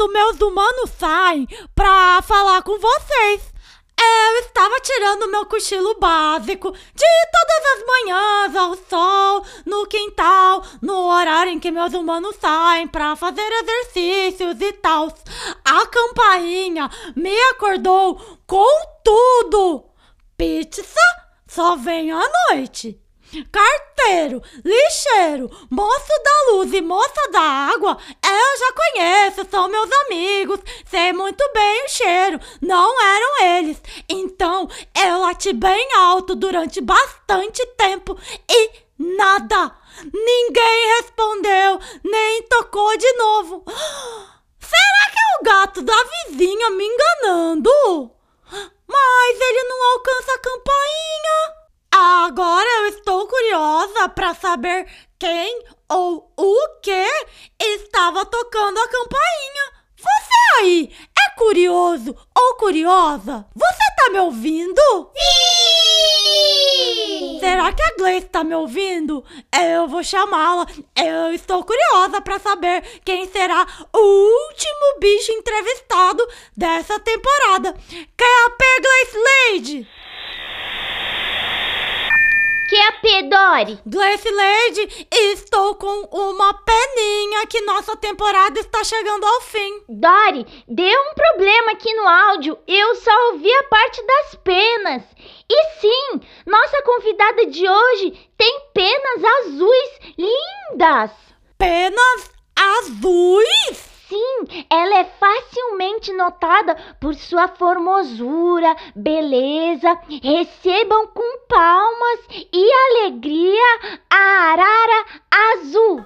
quando meus humanos saem pra falar com vocês. Eu estava tirando meu cochilo básico de todas as manhãs ao sol, no quintal, no horário em que meus humanos saem pra fazer exercícios e tal. A campainha me acordou com tudo. Pizza só vem à noite. Carteiro, lixeiro, moço da luz e moça da água, eu já conheço, são meus amigos, sei muito bem o cheiro, não eram eles. Então eu lati bem alto durante bastante tempo e nada. Ninguém respondeu, nem tocou de novo. Será que é o gato da vizinha me enganando? Mas ele não alcança a campainha. Agora eu estou curiosa para saber quem ou o que estava tocando a campainha. Você aí é curioso ou curiosa? Você tá me ouvindo? Sim! Será que a Gleice tá me ouvindo? Eu vou chamá-la. Eu estou curiosa para saber quem será o último bicho entrevistado dessa temporada. Quer a P Gleice Lady? Que é a Pedori? Gleice Lady, estou com uma peninha que nossa temporada está chegando ao fim. Dori, deu um problema aqui no áudio. Eu só ouvi a parte das penas. E sim, nossa convidada de hoje tem penas azuis lindas. Penas azuis? Sim, ela é facilmente notada por sua formosura, beleza. Recebam com palmas e alegria a arara azul.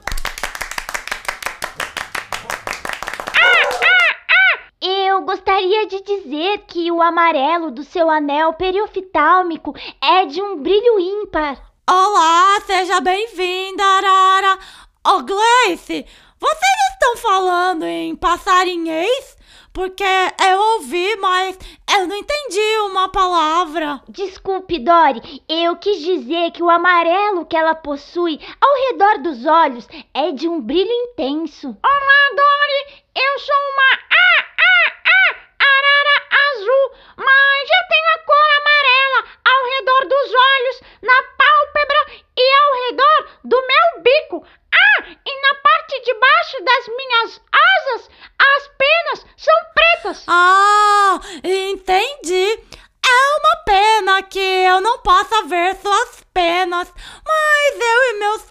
Eu gostaria de dizer que o amarelo do seu anel perioftálmico é de um brilho ímpar. Olá, seja bem-vinda, Arara. Ô, Gleice, vocês estão falando em passarinhês? Porque eu ouvi, mas eu não entendi uma palavra. Desculpe, Dori, eu quis dizer que o amarelo que ela possui ao redor dos olhos é de um brilho intenso. Olá, Dori, eu sou uma ah, ah, ah, arara azul, mas eu tenho a cor amarela ao redor dos olhos, na pálpebra e ao redor do meu bico. Ah, e na parte de baixo das minhas asas, as penas são pretas. Ah, entendi. É uma pena que eu não possa ver suas penas, mas eu e meus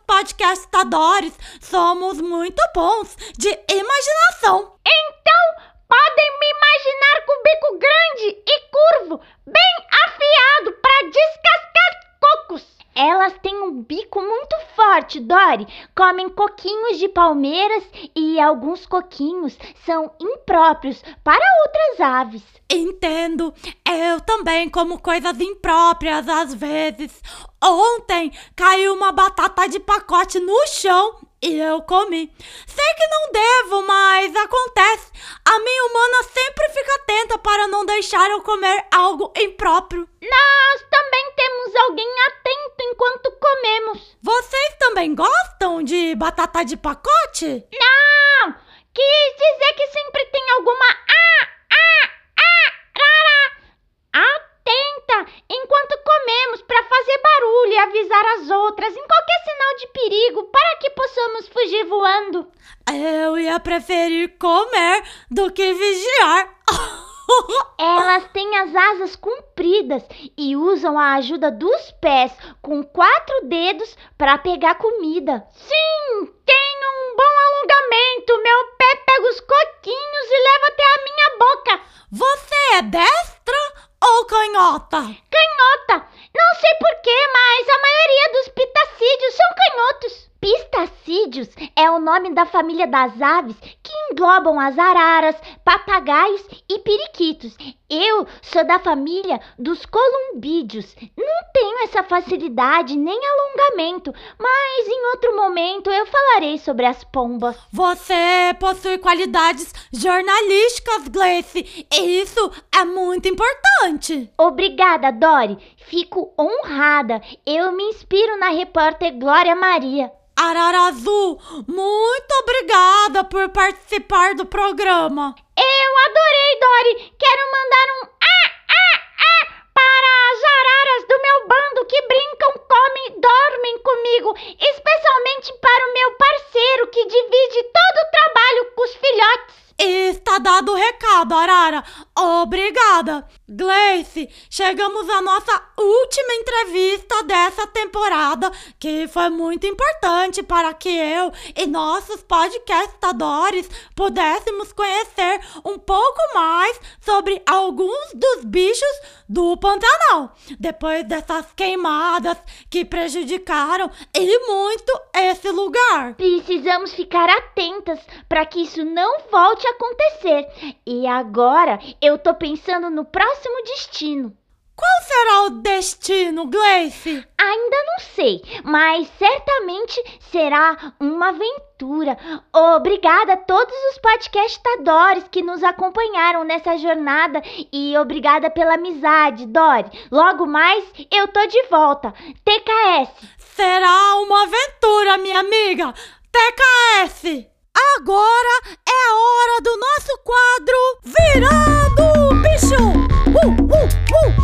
somos muito bons de imaginação. Então, podem me imaginar com o bico grande e curvo, bem afiado para descascar cocos. Elas têm um bico muito forte, Dori. Comem coquinhos de palmeiras e alguns coquinhos são impróprios para outras aves. Entendo. Eu também como coisas impróprias às vezes. Ontem caiu uma batata de pacote no chão e eu comi. Sei que não devo, mas acontece. A minha humana sempre fica atenta para não deixar eu comer algo impróprio. Nós também temos alguém atento enquanto comemos. Vocês também gostam de batata de pacote? Não! Quis dizer que sempre tem alguma ah, ah, ah, rara atenta enquanto comemos para fazer barulho e avisar as outras em qualquer sinal de perigo para que possamos fugir voando. Eu ia preferir comer do que vigiar. Elas têm as asas compridas e usam a ajuda dos pés com quatro dedos para pegar comida. Sim, tenho um bom alongamento. Meu pé pega os coquinhos e leva até a minha boca. Você é destra ou canhota? Canhota. Não sei porquê, mas a maioria dos pitacídeos são canhotos. Pistacídeos é o nome da família das aves que englobam as araras, papagaios e periquitos. Eu sou da família dos columbídeos. Não tenho essa facilidade nem alongamento, mas em outro momento eu falarei sobre as pombas. Você possui qualidades jornalísticas, Gleice, e isso é muito importante. Obrigada, Dori. Fico honrada. Eu me inspiro na repórter Glória Maria. Arara Azul, muito obrigada por participar do programa. Eu adorei, Dori. Quero mandar um ah, ah, ah para as araras do meu bando que brincam, comem dormem comigo. Especialmente para o meu parceiro que divide todo o trabalho com os filhotes. Está dado o recado, Arara. Obrigada. Gleice, chegamos à nossa última entrevista dessa temporada, que foi muito importante para que eu e nossos podcastadores pudéssemos conhecer um pouco mais sobre alguns dos bichos do Pantanal, depois dessas queimadas que prejudicaram e muito esse lugar. Precisamos ficar atentas para que isso não volte a acontecer. E agora eu tô pensando no próximo destino. Qual será o destino, Gleice? Ainda não sei, mas certamente será uma aventura. Obrigada a todos os podcastadores que nos acompanharam nessa jornada e obrigada pela amizade, Dori. Logo mais eu tô de volta. TKS. Será uma aventura, minha amiga. TKS. Agora é a hora do nosso quadro Virando o Bicho! Uh, uh, uh!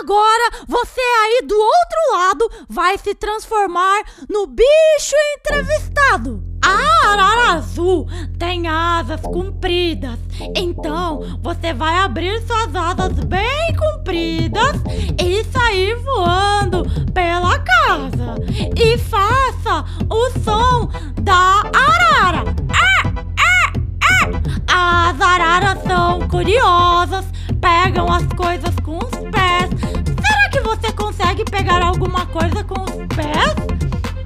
Agora você aí do outro lado vai se transformar no bicho entrevistado. A arara azul tem asas compridas, então você vai abrir suas asas bem compridas e sair voando pela casa. E faça o som da arara. Ah, ah, ah. As araras são curiosas, pegam as coisas com os pés. Será que você consegue pegar alguma coisa com os pés?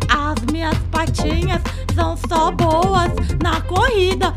As minhas patinhas são só boas na corrida.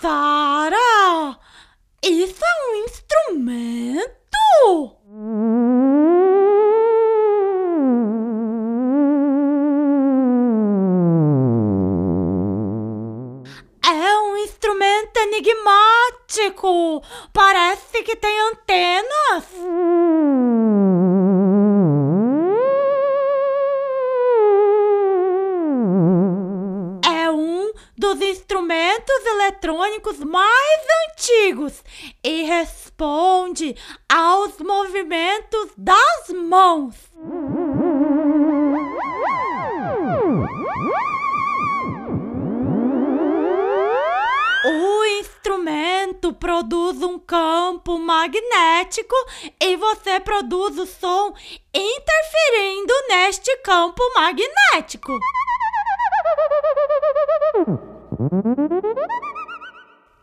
Sara, isso é um instrumento? É um instrumento enigmático. Parece que tem antenas. Instrumentos eletrônicos mais antigos e responde aos movimentos das mãos. O instrumento produz um campo magnético e você produz o som interferindo neste campo magnético.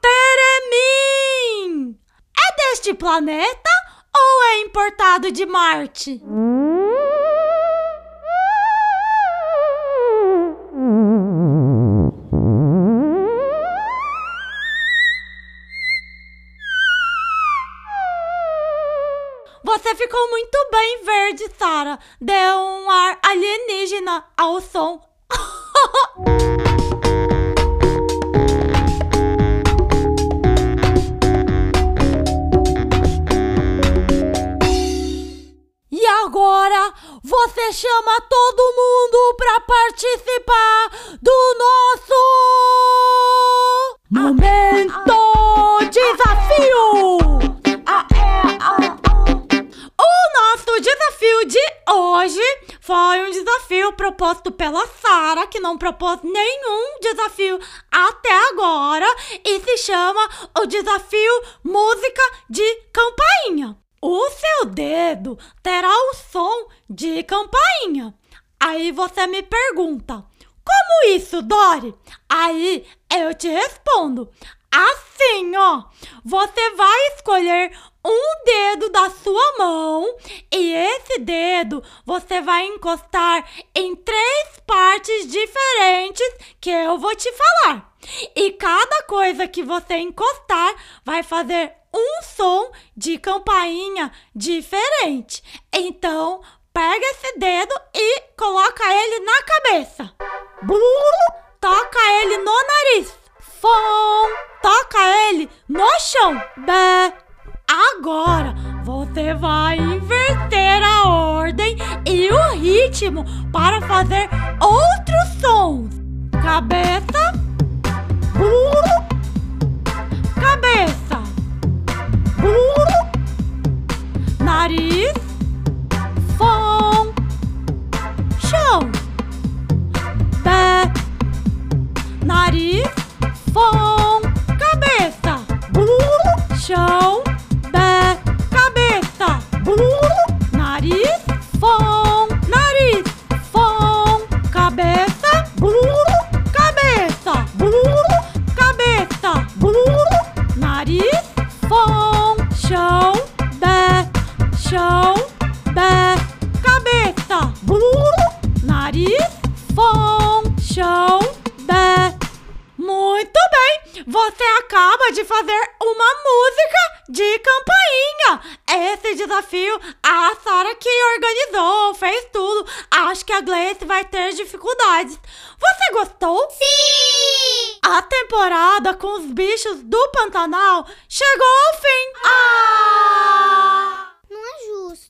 Teremim! É deste planeta ou é importado de Marte? Você ficou muito bem verde, Sara. Deu um ar alienígena ao som você chama todo mundo para participar do nosso momento desafio. O nosso desafio de hoje foi um desafio proposto pela Sara, que não propôs nenhum desafio até agora, e se chama o desafio Música de Campainha. O seu dedo terá o som de campainha. Aí você me pergunta: como isso, Dori? Aí eu te respondo: assim, ó. Você vai escolher um dedo da sua mão e esse dedo você vai encostar em três partes diferentes que eu vou te falar. E cada coisa que você encostar vai fazer um som de campainha diferente. Então, pega esse dedo e coloca ele na cabeça. Toca ele no nariz. Fom. Toca ele no chão. Bé. Agora você vai inverter a ordem e o ritmo para fazer outros sons. Cabeça. Gleice vai ter dificuldades. Você gostou? Sim! A temporada com os bichos do Pantanal chegou ao fim! Ah! Não é justo.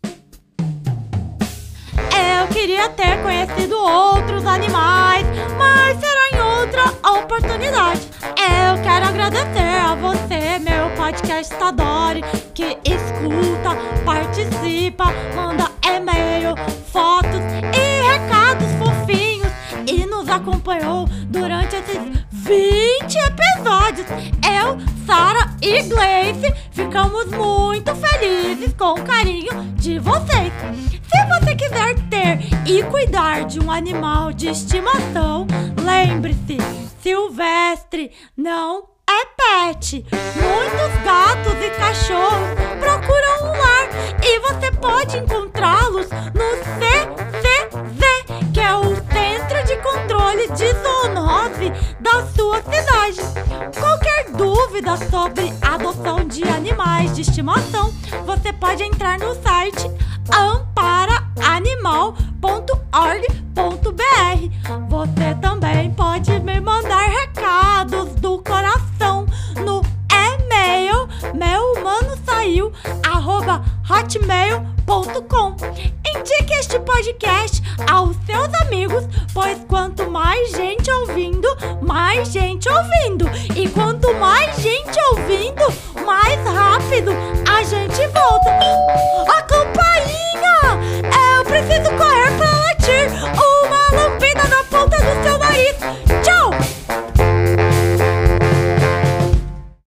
Eu queria ter conhecido outros animais, mas será em outra oportunidade. Eu quero agradecer a você, meu podcast Tadori, que escuta, participa, manda e-mail, acompanhou durante esses 20 episódios. Eu, Sara e Gleice ficamos muito felizes com o carinho de vocês. Se você quiser ter e cuidar de um animal de estimação, lembre-se, Silvestre não é pet. Muitos gatos e cachorros procuram um lar e você pode encontrá-los no Qualquer dúvida sobre adoção de animais de estimação, você pode entrar no site hotmail.com. Indique este podcast aos seus amigos, pois quanto mais gente ouvindo, mais gente ouvindo. E quanto mais gente ouvindo, mais rápido a gente volta. A campainha! Eu preciso correr para latir uma lambida na ponta do seu nariz.